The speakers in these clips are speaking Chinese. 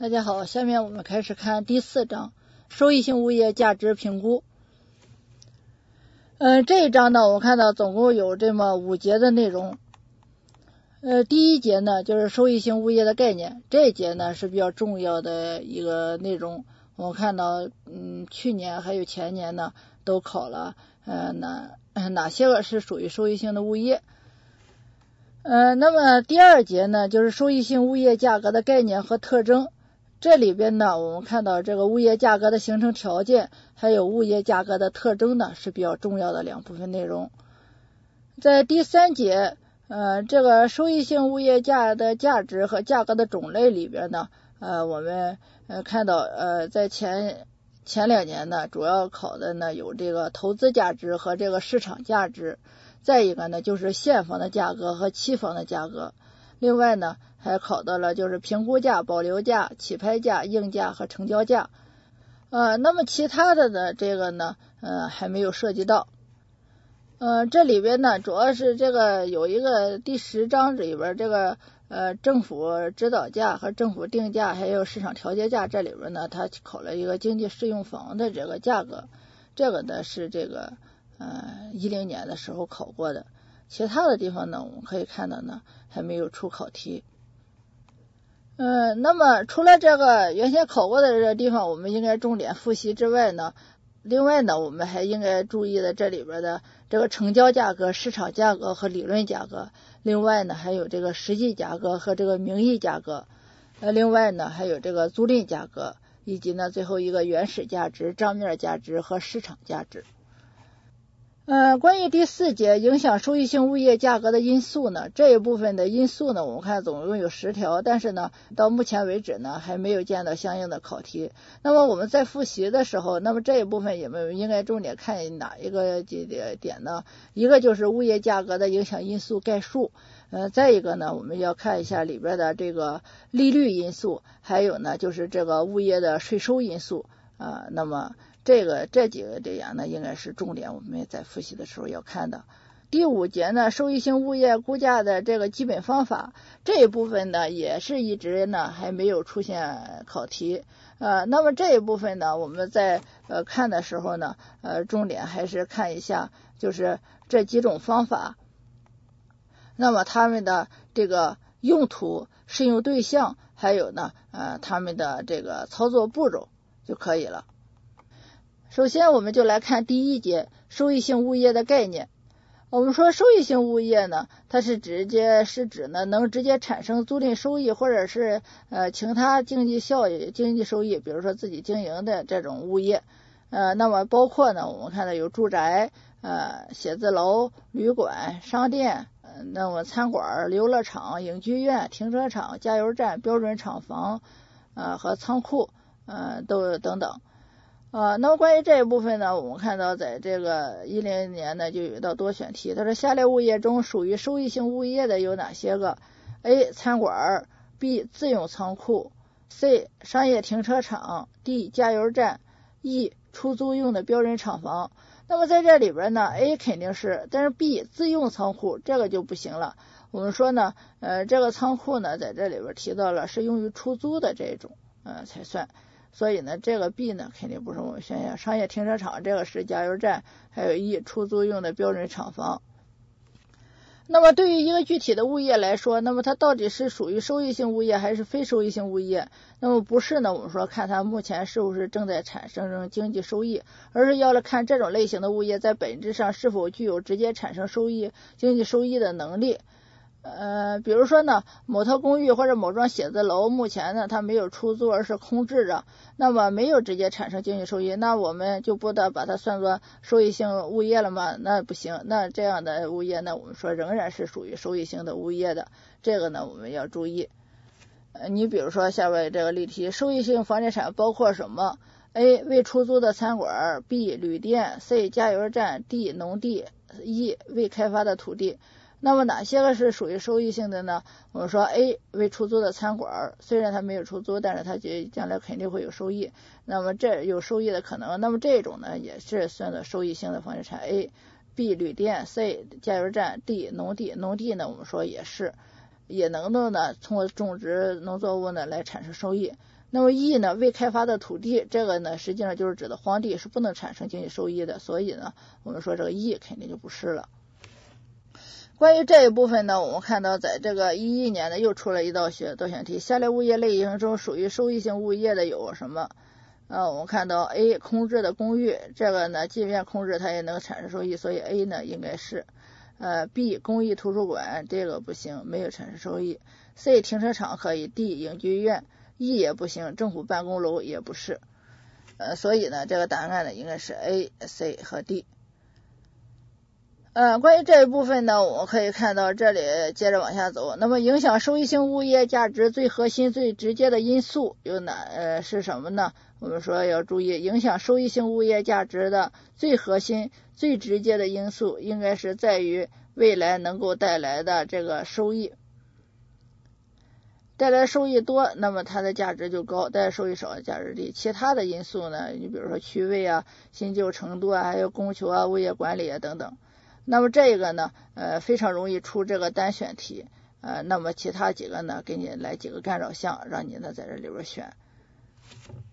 大家好，下面我们开始看第四章收益性物业价值评估。嗯，这一章呢，我看到总共有这么五节的内容。呃，第一节呢就是收益性物业的概念，这一节呢是比较重要的一个内容。我看到，嗯，去年还有前年呢都考了，呃，哪 哪些个是属于收益性的物业？呃，那么第二节呢就是收益性物业价格的概念和特征。这里边呢，我们看到这个物业价格的形成条件，还有物业价格的特征呢，是比较重要的两部分内容。在第三节，呃，这个收益性物业价的价值和价格的种类里边呢，呃，我们呃看到，呃，在前前两年呢，主要考的呢有这个投资价值和这个市场价值，再一个呢就是现房的价格和期房的价格。另外呢，还考到了就是评估价、保留价、起拍价、应价和成交价。呃，那么其他的呢，这个呢，呃，还没有涉及到。呃，这里边呢，主要是这个有一个第十章里边这个呃政府指导价和政府定价，还有市场调节价，这里边呢，它考了一个经济适用房的这个价格。这个呢是这个呃一零年的时候考过的。其他的地方呢，我们可以看到呢，还没有出考题。嗯，那么除了这个原先考过的这个地方，我们应该重点复习之外呢，另外呢，我们还应该注意的这里边的这个成交价格、市场价格和理论价格。另外呢，还有这个实际价格和这个名义价格。呃，另外呢，还有这个租赁价格，以及呢，最后一个原始价值、账面价值和市场价值。呃，关于第四节影响收益性物业价格的因素呢，这一部分的因素呢，我们看总共有十条，但是呢，到目前为止呢，还没有见到相应的考题。那么我们在复习的时候，那么这一部分有没有应该重点看哪一个几点点呢？一个就是物业价格的影响因素概述，呃，再一个呢，我们要看一下里边的这个利率因素，还有呢，就是这个物业的税收因素啊，那么。这个这几个这样呢，应该是重点，我们在复习的时候要看的。第五节呢，收益性物业估价的这个基本方法这一部分呢，也是一直呢还没有出现考题。呃，那么这一部分呢，我们在呃看的时候呢，呃，重点还是看一下，就是这几种方法，那么他们的这个用途、适用对象，还有呢，呃，他们的这个操作步骤就可以了。首先，我们就来看第一节收益性物业的概念。我们说收益性物业呢，它是直接是指呢能直接产生租赁收益或者是呃其他经济效益、经济收益，比如说自己经营的这种物业。呃，那么包括呢，我们看到有住宅、呃写字楼、旅馆、商店，呃那么餐馆、游乐场、影剧院、停车场、加油站、标准厂房呃和仓库呃都等等。啊，那么关于这一部分呢，我们看到在这个一零年呢就有一道多选题，他说下列物业中属于收益性物业的有哪些个？A. 餐馆，B. 自用仓库，C. 商业停车场，D. 加油站，E. 出租用的标准厂房。那么在这里边呢，A 肯定是，但是 B 自用仓库这个就不行了。我们说呢，呃，这个仓库呢在这里边提到了是用于出租的这种，呃才算。所以呢，这个 B 呢肯定不是我们选项。商业停车场这个是加油站，还有 E 出租用的标准厂房。那么对于一个具体的物业来说，那么它到底是属于收益性物业还是非收益性物业？那么不是呢，我们说看它目前是不是正在产生经济收益，而是要来看这种类型的物业在本质上是否具有直接产生收益、经济收益的能力。呃，比如说呢，某套公寓或者某幢写字楼，目前呢它没有出租，而是空置着，那么没有直接产生经济收益，那我们就不得把它算作收益性物业了吗？那不行，那这样的物业呢，我们说仍然是属于收益性的物业的，这个呢我们要注意。呃，你比如说下面这个例题，收益性房地产包括什么？A. 未出租的餐馆，B. 旅店，C. 加油站，D. 农地，E. 未开发的土地。那么哪些个是属于收益性的呢？我们说 A 未出租的餐馆，虽然它没有出租，但是它就将来肯定会有收益。那么这有收益的可能，那么这种呢也是算作收益性的房地产。A、B 旅店，C 加油站，D 农地，农地呢我们说也是，也能够呢通过种植农作物呢来产生收益。那么 E 呢，未开发的土地，这个呢实际上就是指的荒地是不能产生经济收益的，所以呢，我们说这个 E 肯定就不是了。关于这一部分呢，我们看到在这个一一年呢又出了一道选多选题，下列物业类型中属于收益性物业的有什么？呃，我们看到 A 空置的公寓，这个呢即便空置它也能产生收益，所以 A 呢应该是。呃，B 公益图书馆这个不行，没有产生收益。C 停车场可以，D 影剧院，E 也不行，政府办公楼也不是。呃，所以呢，这个答案呢应该是 A、C 和 D。呃，关于这一部分呢，我们可以看到这里接着往下走。那么，影响收益性物业价值最核心、最直接的因素有哪？呃，是什么呢？我们说要注意，影响收益性物业价值的最核心、最直接的因素，应该是在于未来能够带来的这个收益。带来收益多，那么它的价值就高；带来收益少，价值低。其他的因素呢？你比如说区位啊、新旧程度啊、还有供求啊、物业管理啊等等。那么这个呢，呃，非常容易出这个单选题，呃，那么其他几个呢，给你来几个干扰项，让你呢在这里边选。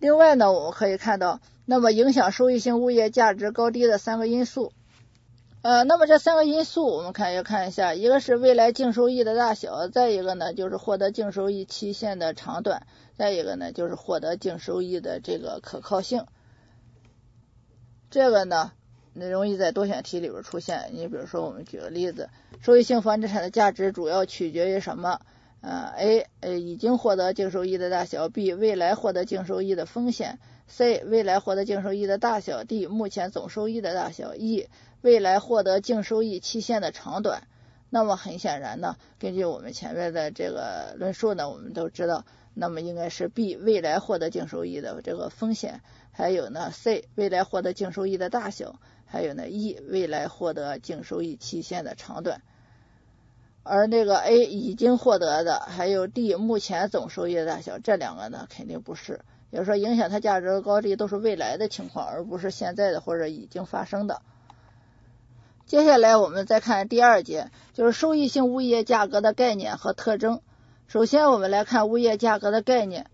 另外呢，我们可以看到，那么影响收益性物业价值高低的三个因素，呃，那么这三个因素我们看要看一下，一个是未来净收益的大小，再一个呢就是获得净收益期限的长短，再一个呢就是获得净收益的这个可靠性。这个呢。容易在多选题里边出现。你比如说，我们举个例子，收益性房地产的价值主要取决于什么？呃，A 呃已经获得净收益的大小，B 未来获得净收益的风险，C 未来获得净收益的大小，D 目前总收益的大小，E 未来获得净收益期限的长短。那么很显然呢，根据我们前面的这个论述呢，我们都知道，那么应该是 B 未来获得净收益的这个风险，还有呢 C 未来获得净收益的大小。还有呢，E 未来获得净收益期限的长短，而那个 A 已经获得的，还有 D 目前总收益的大小，这两个呢肯定不是，也就是说影响它价值的高低都是未来的情况，而不是现在的或者已经发生的。接下来我们再看第二节，就是收益性物业价格的概念和特征。首先我们来看物业价格的概念。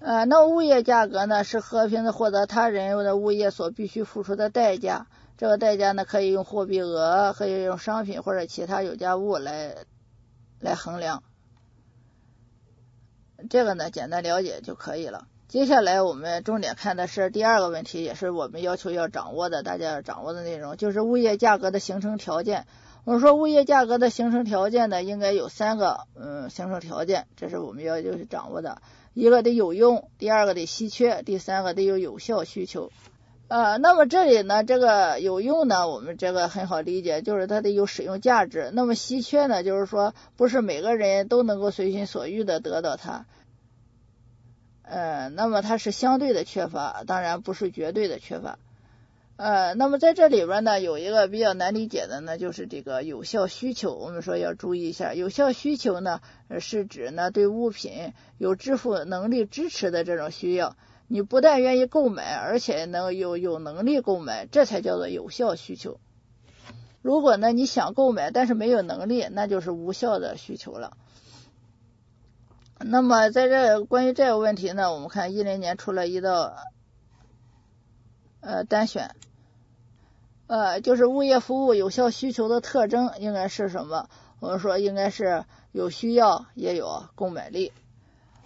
呃，那物业价格呢，是和平的获得他人的物业所必须付出的代价。这个代价呢，可以用货币额，可以用商品或者其他有价物来来衡量。这个呢，简单了解就可以了。接下来我们重点看的是第二个问题，也是我们要求要掌握的，大家要掌握的内容，就是物业价格的形成条件。我说物业价格的形成条件呢，应该有三个，嗯，形成条件，这是我们要就是掌握的。一个得有用，第二个得稀缺，第三个得有有效需求。呃，那么这里呢，这个有用呢，我们这个很好理解，就是它得有使用价值。那么稀缺呢，就是说不是每个人都能够随心所欲的得到它。呃，那么它是相对的缺乏，当然不是绝对的缺乏。呃，那么在这里边呢，有一个比较难理解的呢，就是这个有效需求。我们说要注意一下，有效需求呢，是指呢对物品有支付能力支持的这种需要。你不但愿意购买，而且能有有能力购买，这才叫做有效需求。如果呢你想购买，但是没有能力，那就是无效的需求了。那么在这关于这个问题呢，我们看一零年出了一道呃单选。呃，就是物业服务有效需求的特征应该是什么？我们说应该是有需要也有购买力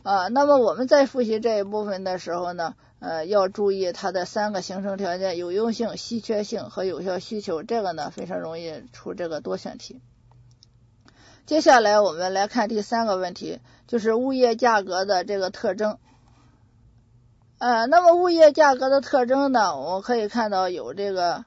啊。那么我们在复习这一部分的时候呢，呃，要注意它的三个形成条件：有用性、稀缺性和有效需求。这个呢非常容易出这个多选题。接下来我们来看第三个问题，就是物业价格的这个特征。呃，那么物业价格的特征呢，我们可以看到有这个。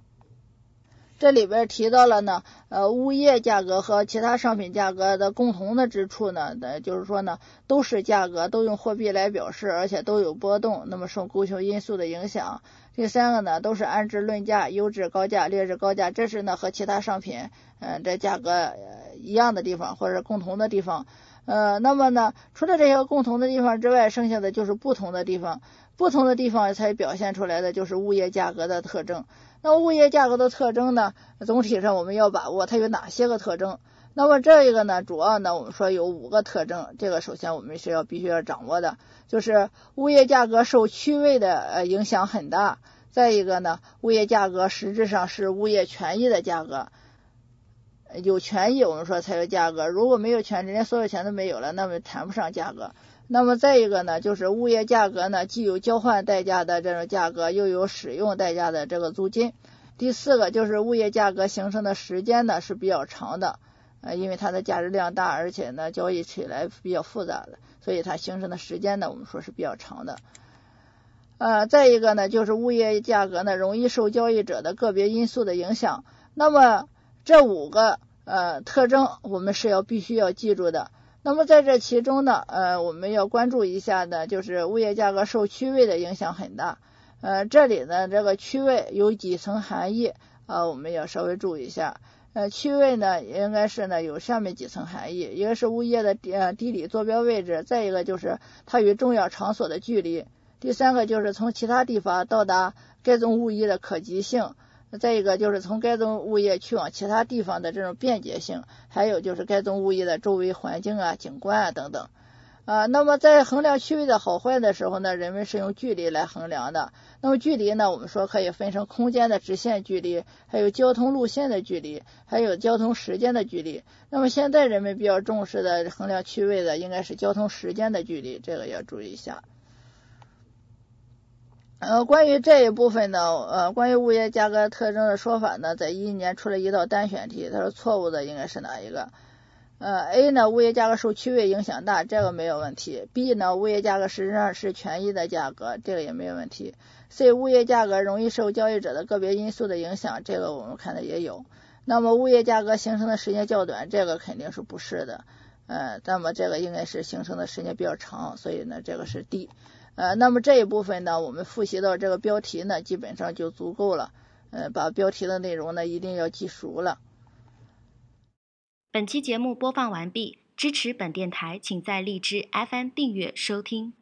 这里边提到了呢，呃，物业价格和其他商品价格的共同的之处呢，呃，就是说呢，都是价格，都用货币来表示，而且都有波动，那么受供求因素的影响。第三个呢，都是按质论价，优质高价，劣质高价，这是呢和其他商品，嗯，这价格一样的地方或者共同的地方。呃，那么呢，除了这些共同的地方之外，剩下的就是不同的地方，不同的地方才表现出来的就是物业价格的特征。那物业价格的特征呢？总体上我们要把握它有哪些个特征？那么这一个呢，主要呢，我们说有五个特征，这个首先我们是要必须要掌握的，就是物业价格受区位的呃影响很大。再一个呢，物业价格实质上是物业权益的价格，有权益我们说才有价格，如果没有权，人家所有权都没有了，那么谈不上价格。那么再一个呢，就是物业价格呢，既有交换代价的这种价格，又有使用代价的这个租金。第四个就是物业价格形成的时间呢是比较长的。呃，因为它的价值量大，而且呢交易起来比较复杂的，所以它形成的时间呢，我们说是比较长的。呃，再一个呢，就是物业价格呢容易受交易者的个别因素的影响。那么这五个呃特征，我们是要必须要记住的。那么在这其中呢，呃，我们要关注一下呢，就是物业价格受区位的影响很大。呃，这里呢这个区位有几层含义啊，我们要稍微注意一下。呃，区位呢，应该是呢有下面几层含义，一个是物业的地呃地理坐标位置，再一个就是它与重要场所的距离，第三个就是从其他地方到达该宗物业的可及性，再一个就是从该宗物业去往其他地方的这种便捷性，还有就是该宗物业的周围环境啊、景观啊等等。啊，那么在衡量区位的好坏的时候呢，人们是用距离来衡量的。那么距离呢，我们说可以分成空间的直线距离，还有交通路线的距离，还有交通时间的距离。那么现在人们比较重视的衡量区位的，应该是交通时间的距离，这个要注意一下。呃，关于这一部分呢，呃，关于物业价格特征的说法呢，在一一年出了一道单选题，它说错误的应该是哪一个？呃，A 呢，物业价格受区位影响大，这个没有问题。B 呢，物业价格实际上是权益的价格，这个也没有问题。C，物业价格容易受交易者的个别因素的影响，这个我们看的也有。那么物业价格形成的时间较短，这个肯定是不是的。呃，那么这个应该是形成的时间比较长，所以呢，这个是 D。呃，那么这一部分呢，我们复习到这个标题呢，基本上就足够了。呃，把标题的内容呢，一定要记熟了。本期节目播放完毕，支持本电台，请在荔枝 FM 订阅收听。